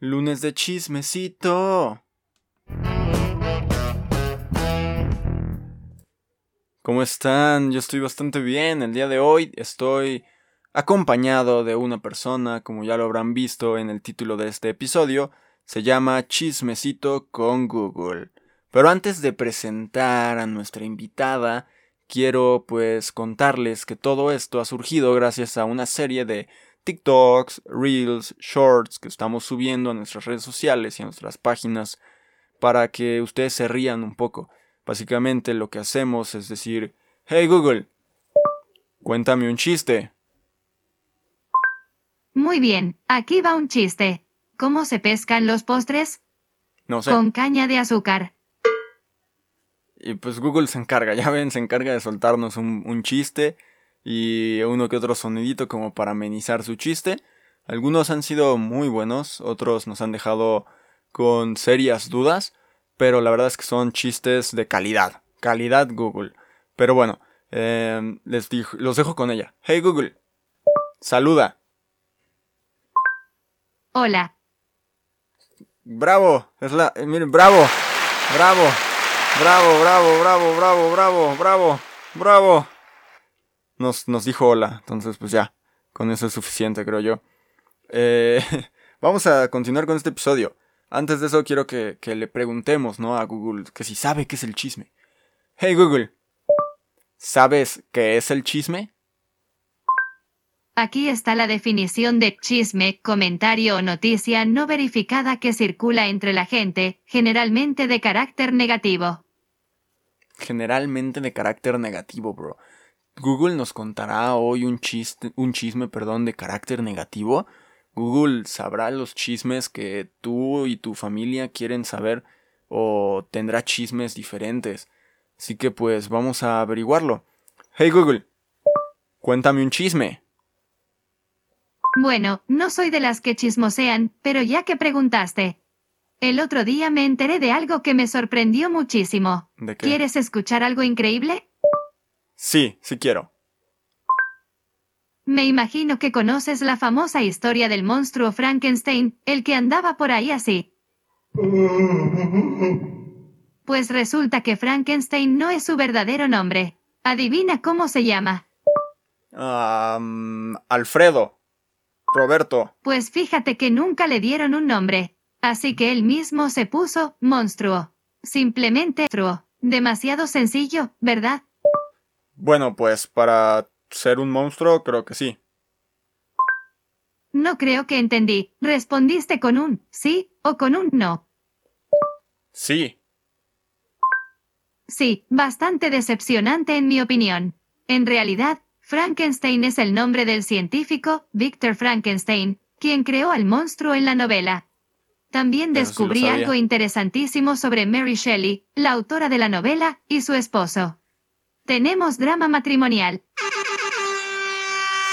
Lunes de chismecito. ¿Cómo están? Yo estoy bastante bien. El día de hoy estoy acompañado de una persona, como ya lo habrán visto en el título de este episodio, se llama Chismecito con Google. Pero antes de presentar a nuestra invitada, quiero pues contarles que todo esto ha surgido gracias a una serie de TikToks, Reels, Shorts que estamos subiendo a nuestras redes sociales y a nuestras páginas para que ustedes se rían un poco. Básicamente lo que hacemos es decir, hey Google, cuéntame un chiste. Muy bien, aquí va un chiste. ¿Cómo se pescan los postres? No sé. Con caña de azúcar. Y pues Google se encarga, ya ven, se encarga de soltarnos un, un chiste y uno que otro sonidito como para amenizar su chiste. Algunos han sido muy buenos, otros nos han dejado con serias dudas, pero la verdad es que son chistes de calidad, calidad Google. Pero bueno, eh, les dijo, los dejo con ella. Hey Google, saluda. Hola. Bravo, es la, eh, miren, bravo, bravo, bravo, bravo, bravo, bravo, bravo, bravo, bravo. Nos, nos dijo hola, entonces pues ya, con eso es suficiente creo yo. Eh, vamos a continuar con este episodio. Antes de eso quiero que, que le preguntemos, ¿no? A Google que si sabe qué es el chisme. Hey Google, ¿sabes qué es el chisme? Aquí está la definición de chisme, comentario o noticia no verificada que circula entre la gente, generalmente de carácter negativo. Generalmente de carácter negativo, bro. Google nos contará hoy un chiste, un chisme, perdón, de carácter negativo. Google sabrá los chismes que tú y tu familia quieren saber o tendrá chismes diferentes. Así que pues vamos a averiguarlo. Hey Google, cuéntame un chisme. Bueno, no soy de las que chismosean, pero ya que preguntaste. El otro día me enteré de algo que me sorprendió muchísimo. ¿De qué? ¿Quieres escuchar algo increíble? Sí, sí quiero. Me imagino que conoces la famosa historia del monstruo Frankenstein, el que andaba por ahí así. Pues resulta que Frankenstein no es su verdadero nombre. Adivina cómo se llama. Am, Alfredo. Roberto. Pues fíjate que nunca le dieron un nombre. Así que él mismo se puso monstruo. Simplemente monstruo. Demasiado sencillo, ¿verdad? Bueno, pues para ser un monstruo creo que sí. No creo que entendí. ¿Respondiste con un sí o con un no? Sí. Sí, bastante decepcionante en mi opinión. En realidad, Frankenstein es el nombre del científico, Victor Frankenstein, quien creó al monstruo en la novela. También descubrí algo interesantísimo sobre Mary Shelley, la autora de la novela, y su esposo. Tenemos drama matrimonial.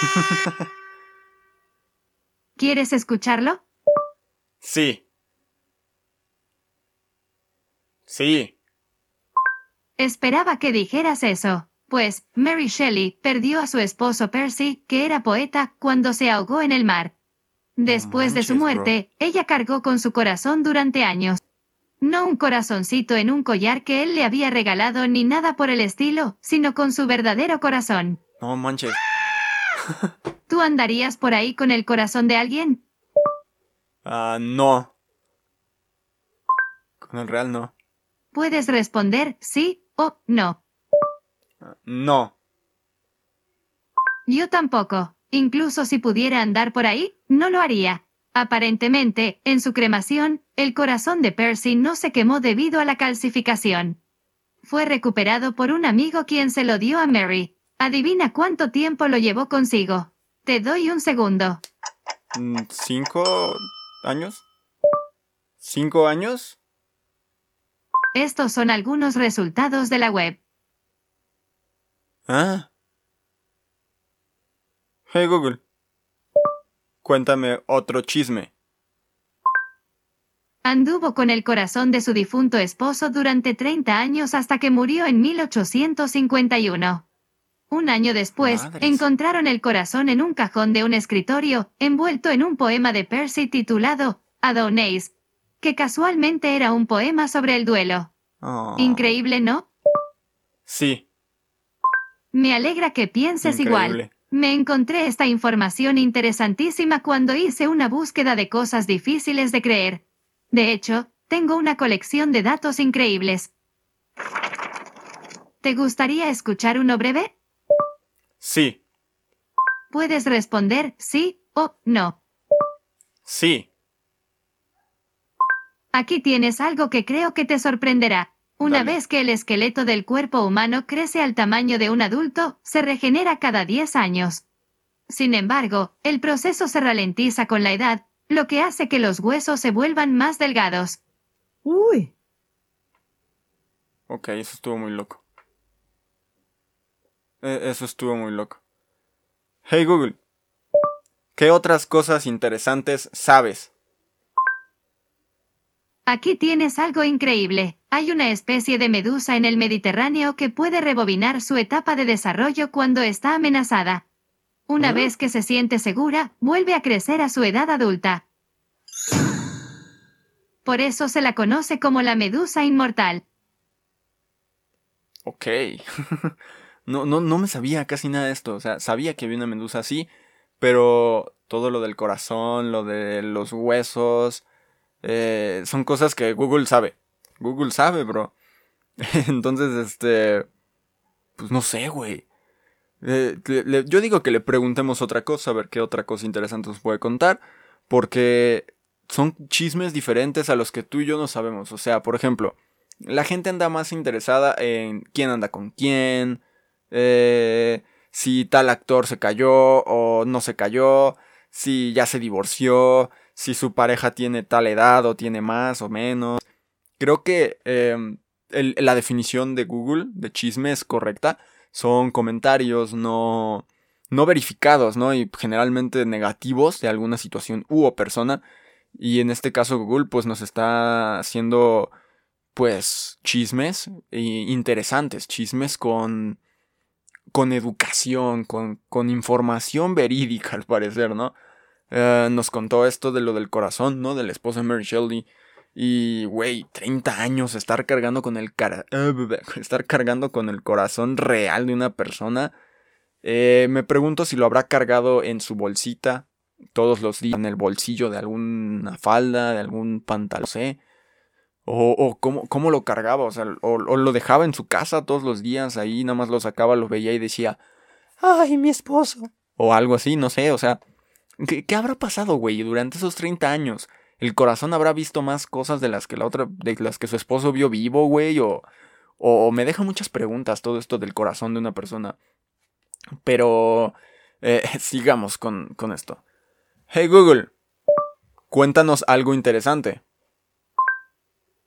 ¿Quieres escucharlo? Sí. Sí. Esperaba que dijeras eso. Pues, Mary Shelley perdió a su esposo Percy, que era poeta, cuando se ahogó en el mar. Después de su muerte, ella cargó con su corazón durante años. No un corazoncito en un collar que él le había regalado ni nada por el estilo, sino con su verdadero corazón. No manches. ¿Tú andarías por ahí con el corazón de alguien? Ah, no. Con el real no. Puedes responder sí o no. No. Yo tampoco. Incluso si pudiera andar por ahí, no lo haría. Aparentemente, en su cremación, el corazón de Percy no se quemó debido a la calcificación. Fue recuperado por un amigo quien se lo dio a Mary. Adivina cuánto tiempo lo llevó consigo. Te doy un segundo. Mm, ¿Cinco años? ¿Cinco años? Estos son algunos resultados de la web. Ah. Hey Google. Cuéntame otro chisme. Anduvo con el corazón de su difunto esposo durante 30 años hasta que murió en 1851. Un año después, Madres. encontraron el corazón en un cajón de un escritorio, envuelto en un poema de Percy titulado Adonis, que casualmente era un poema sobre el duelo. Oh. Increíble, ¿no? Sí, Me alegra que pienses igual. Me encontré esta información interesantísima cuando hice una búsqueda de cosas difíciles de creer. De hecho, tengo una colección de datos increíbles. ¿Te gustaría escuchar uno breve? Sí, Puedes responder sí o no. sí. Aquí tienes algo que creo que te sorprenderá. Una Dale. vez que el esqueleto del cuerpo humano crece al tamaño de un adulto, se regenera cada 10 años. Sin embargo, el proceso se ralentiza con la edad, lo que hace que los huesos se vuelvan más delgados. Uy, Ok, eso estuvo muy loco. E- Eso estuvo muy loco. Hey Google, ¿qué otras cosas interesantes sabes? Aquí tienes algo increíble. Hay una especie de medusa en el Mediterráneo que puede rebobinar su etapa de desarrollo cuando está amenazada. Una vez que se siente segura, vuelve a crecer a su edad adulta. Por eso se la conoce como la medusa inmortal. Ok. no, no, no me sabía casi nada de esto. O sea, sabía que había una medusa así, pero todo lo del corazón, lo de los huesos, eh, son cosas que Google sabe. Google sabe, bro. Entonces, este... Pues no sé, güey. Yo digo que le preguntemos otra cosa, a ver qué otra cosa interesante nos puede contar, porque son chismes diferentes a los que tú y yo no sabemos. O sea, por ejemplo, la gente anda más interesada en quién anda con quién, eh, si tal actor se cayó o no se cayó, si ya se divorció, si su pareja tiene tal edad o tiene más o menos. Creo que el- la definición de Google de chisme es correcta. Son comentarios no, no verificados, ¿no? Y generalmente negativos de alguna situación u o persona. Y en este caso Google pues nos está haciendo pues chismes eh, interesantes, chismes con con educación, con, con información verídica al parecer, ¿no? Eh, nos contó esto de lo del corazón, ¿no? Del esposo de Mary Shelley. Y, güey, 30 años estar cargando con el cara... eh, estar cargando con el corazón real de una persona. Eh, me pregunto si lo habrá cargado en su bolsita todos los días, en el bolsillo de alguna falda, de algún pantalón. O, o cómo, cómo lo cargaba, o sea, o lo dejaba en su casa todos los días, ahí nada más lo sacaba, lo veía y decía, ¡ay, mi esposo! O algo así, no sé, o sea, ¿qué, qué habrá pasado, güey, durante esos 30 años? ¿El corazón habrá visto más cosas de las que la otra, de las que su esposo vio vivo, güey? O, o me deja muchas preguntas todo esto del corazón de una persona. Pero, eh, sigamos con, con esto. Hey Google, cuéntanos algo interesante.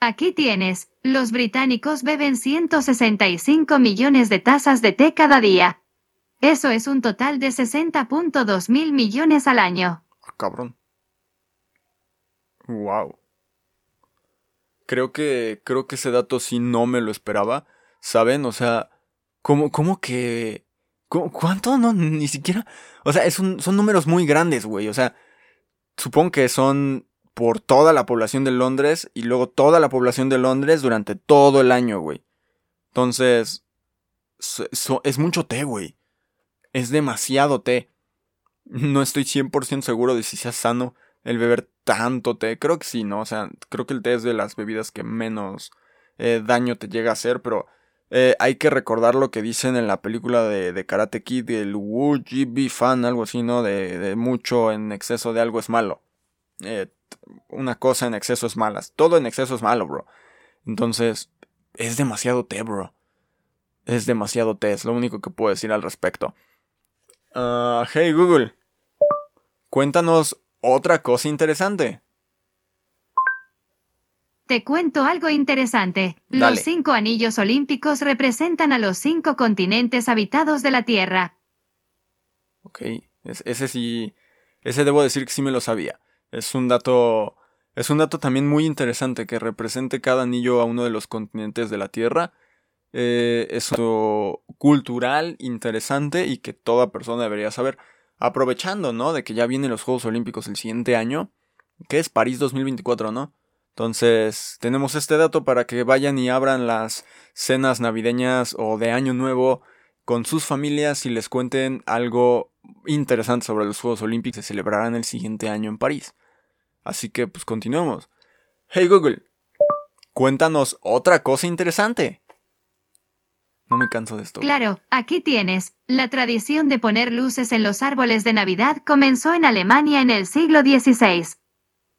Aquí tienes, los británicos beben 165 millones de tazas de té cada día. Eso es un total de 60.2 mil millones al año. Ah, cabrón. Wow. Creo que. Creo que ese dato sí no me lo esperaba. ¿Saben? O sea. ¿Cómo, cómo que. cu- ¿Cuánto? No, ni siquiera. O sea, es un- son números muy grandes, güey. O sea. Supongo que son por toda la población de Londres. Y luego toda la población de Londres durante todo el año, güey. Entonces. es mucho té, güey. Es demasiado té. No estoy 100% seguro de si sea sano el beber tanto té. Creo que sí, ¿no? O sea, creo que el té es de las bebidas que menos eh, daño te llega a hacer, pero eh, hay que recordar lo que dicen en la película de, de Karate Kid, el Would you be fan, algo así, ¿no? De, de mucho en exceso de algo es malo. Eh, una cosa en exceso es mala. Todo en exceso es malo, bro. Entonces, es demasiado té, bro. Es demasiado té, es lo único que puedo decir al respecto. Ah, hey Google, cuéntanos otra cosa interesante. Te cuento algo interesante. Dale. Los cinco anillos olímpicos representan a los cinco continentes habitados de la Tierra. Ok, es- ese sí, ese debo decir que sí me lo sabía. Es un dato, es un dato también muy interesante que represente cada anillo a uno de los continentes de la Tierra. Eh, es algo cultural, interesante y que toda persona debería saber. Aprovechando, ¿no? De que ya vienen los Juegos Olímpicos el siguiente año. que es París 2024, ¿no? Entonces, tenemos este dato para que vayan y abran las cenas navideñas o de Año Nuevo con sus familias y les cuenten algo interesante sobre los Juegos Olímpicos que se celebrarán el siguiente año en París. Así que, pues continuemos. Hey Google, cuéntanos otra cosa interesante. No me canso de esto. Claro, aquí tienes. La tradición de poner luces en los árboles de Navidad comenzó en Alemania en el siglo XVI.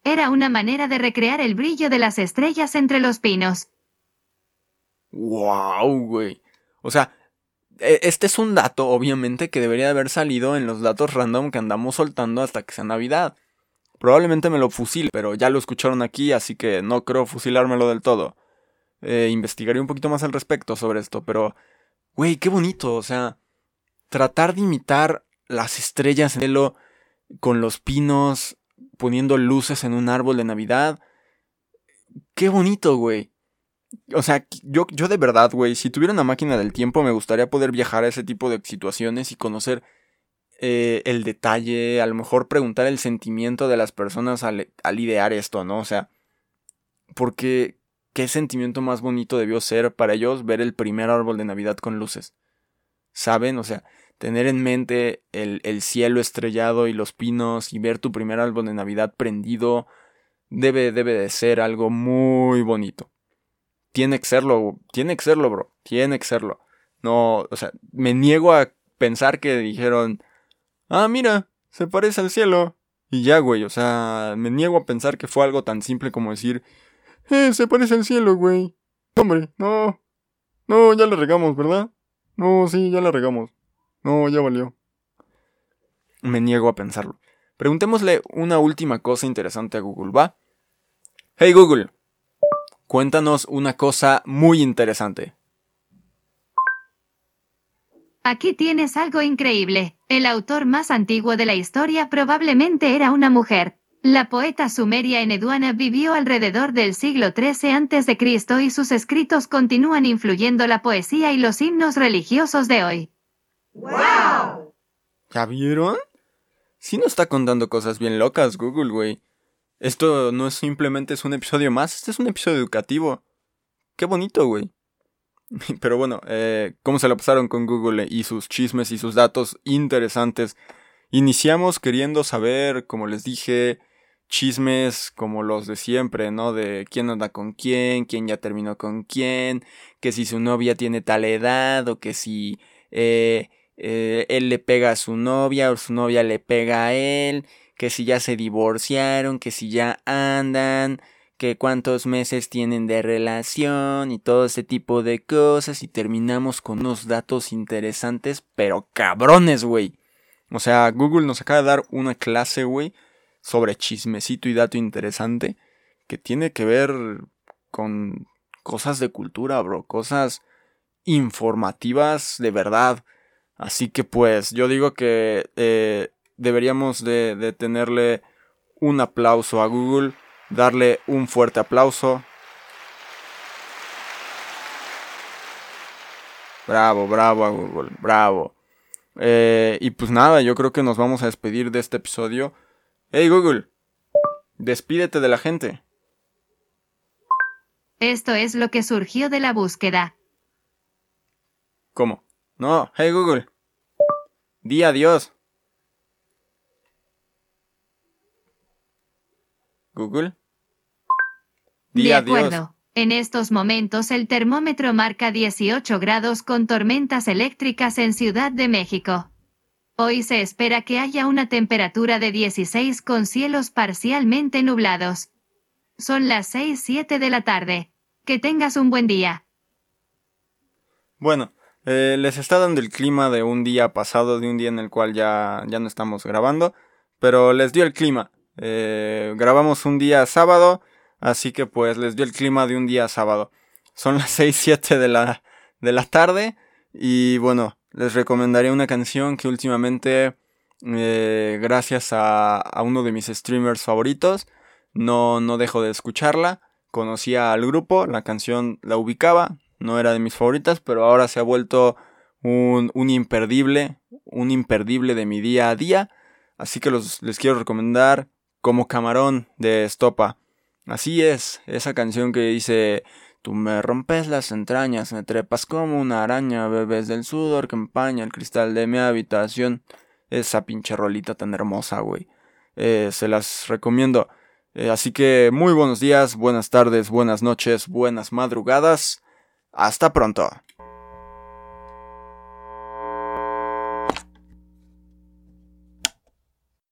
Era una manera de recrear el brillo de las estrellas entre los pinos. ¡Wow, güey! O sea, e, este es un dato, obviamente, que debería haber salido en los datos random que andamos soltando hasta que sea Navidad. Probablemente me lo fusile, pero ya lo escucharon aquí, así que no creo fusilármelo del todo. Eh, investigaré un poquito más al respecto sobre esto, pero, güey, qué bonito, o sea, tratar de imitar las estrellas en el cielo con los pinos, poniendo luces en un árbol de Navidad. Qué bonito, güey. O sea, yo, yo de verdad, güey, si tuviera una máquina del tiempo me gustaría poder viajar a ese tipo de situaciones y conocer eh, el detalle, a lo mejor preguntar el sentimiento de las personas al, al idear esto, ¿no? O sea, porque qué sentimiento más bonito debió ser para ellos ver el primer árbol de Navidad con luces. ¿Saben? O sea, tener en mente el, el cielo estrellado y los pinos y ver tu primer árbol de Navidad prendido debe, debe de ser algo muy bonito. Tiene que serlo, tiene que serlo, bro. Tiene que serlo. No, o sea, me niego a pensar que dijeron, ah, mira, se parece al cielo. Y ya, güey, o sea, me niego a pensar que fue algo tan simple como decir, eh, se parece al cielo, güey. Hombre, no. No, ya le regamos, ¿verdad? No, sí, ya la regamos. No, ya valió. Me niego a pensarlo. Preguntémosle una última cosa interesante a Google, ¿va? Hey Google, cuéntanos una cosa muy interesante. Aquí tienes algo increíble. El autor más antiguo de la historia probablemente era una mujer. La poeta sumeria Eneduana vivió alrededor del siglo XIII a.C. y sus escritos continúan influyendo la poesía y los himnos religiosos de hoy. ¡Wow! ¿Ya vieron? Sí nos está contando cosas bien locas, Google, güey. Esto no es simplemente es un episodio más, este es un episodio educativo. Qué bonito, güey. Pero bueno, eh, ¿cómo se lo pasaron con Google y sus chismes y sus datos interesantes? Iniciamos queriendo saber, como les dije, chismes como los de siempre, ¿no? De quién anda con quién, quién ya terminó con quién, que si su novia tiene tal edad o que si eh, eh, él le pega a su novia o su novia le pega a él, que si ya se divorciaron, que si ya andan, que cuántos meses tienen de relación y todo ese tipo de cosas y terminamos con unos datos interesantes, pero cabrones, güey. O sea, Google nos acaba de dar una clase, güey, sobre chismecito y dato interesante que tiene que ver con cosas de cultura, bro, cosas informativas de verdad. Así que pues yo digo que eh, deberíamos de, de tenerle un aplauso a Google, darle un fuerte aplauso. Bravo, bravo a Google, bravo. Eh, y pues nada, yo creo que nos vamos a despedir de este episodio. Hey Google, despídete de la gente. Esto es lo que surgió de la búsqueda. ¿Cómo? No, hey Google. Di adiós. Google. Di de acuerdo. En estos momentos el termómetro marca 18 grados con tormentas eléctricas en Ciudad de México. Hoy se espera que haya una temperatura de 16 con cielos parcialmente nublados. Son las 6-7 de la tarde. Que tengas un buen día. Bueno, eh, les está dando el clima de un día pasado, de un día en el cual ya, ya no estamos grabando, pero les dio el clima. Eh, grabamos un día sábado, así que pues les dio el clima de un día sábado. Son las 6, 7 de la, de la tarde y bueno, les recomendaría una canción que últimamente, eh, gracias a, a, uno de mis streamers favoritos, no, no dejo de escucharla. Conocía al grupo, la canción la ubicaba, no era de mis favoritas, pero ahora se ha vuelto un, un imperdible, un imperdible de mi día a día. Así que los, les quiero recomendar como camarón de estopa. Así es, esa canción que dice Tú me rompes las entrañas, me trepas como una araña, bebes del sudor que empaña el cristal de mi habitación. Esa pinche rolita tan hermosa, güey. Eh, se las recomiendo. Eh, así que muy buenos días, buenas tardes, buenas noches, buenas madrugadas. Hasta pronto.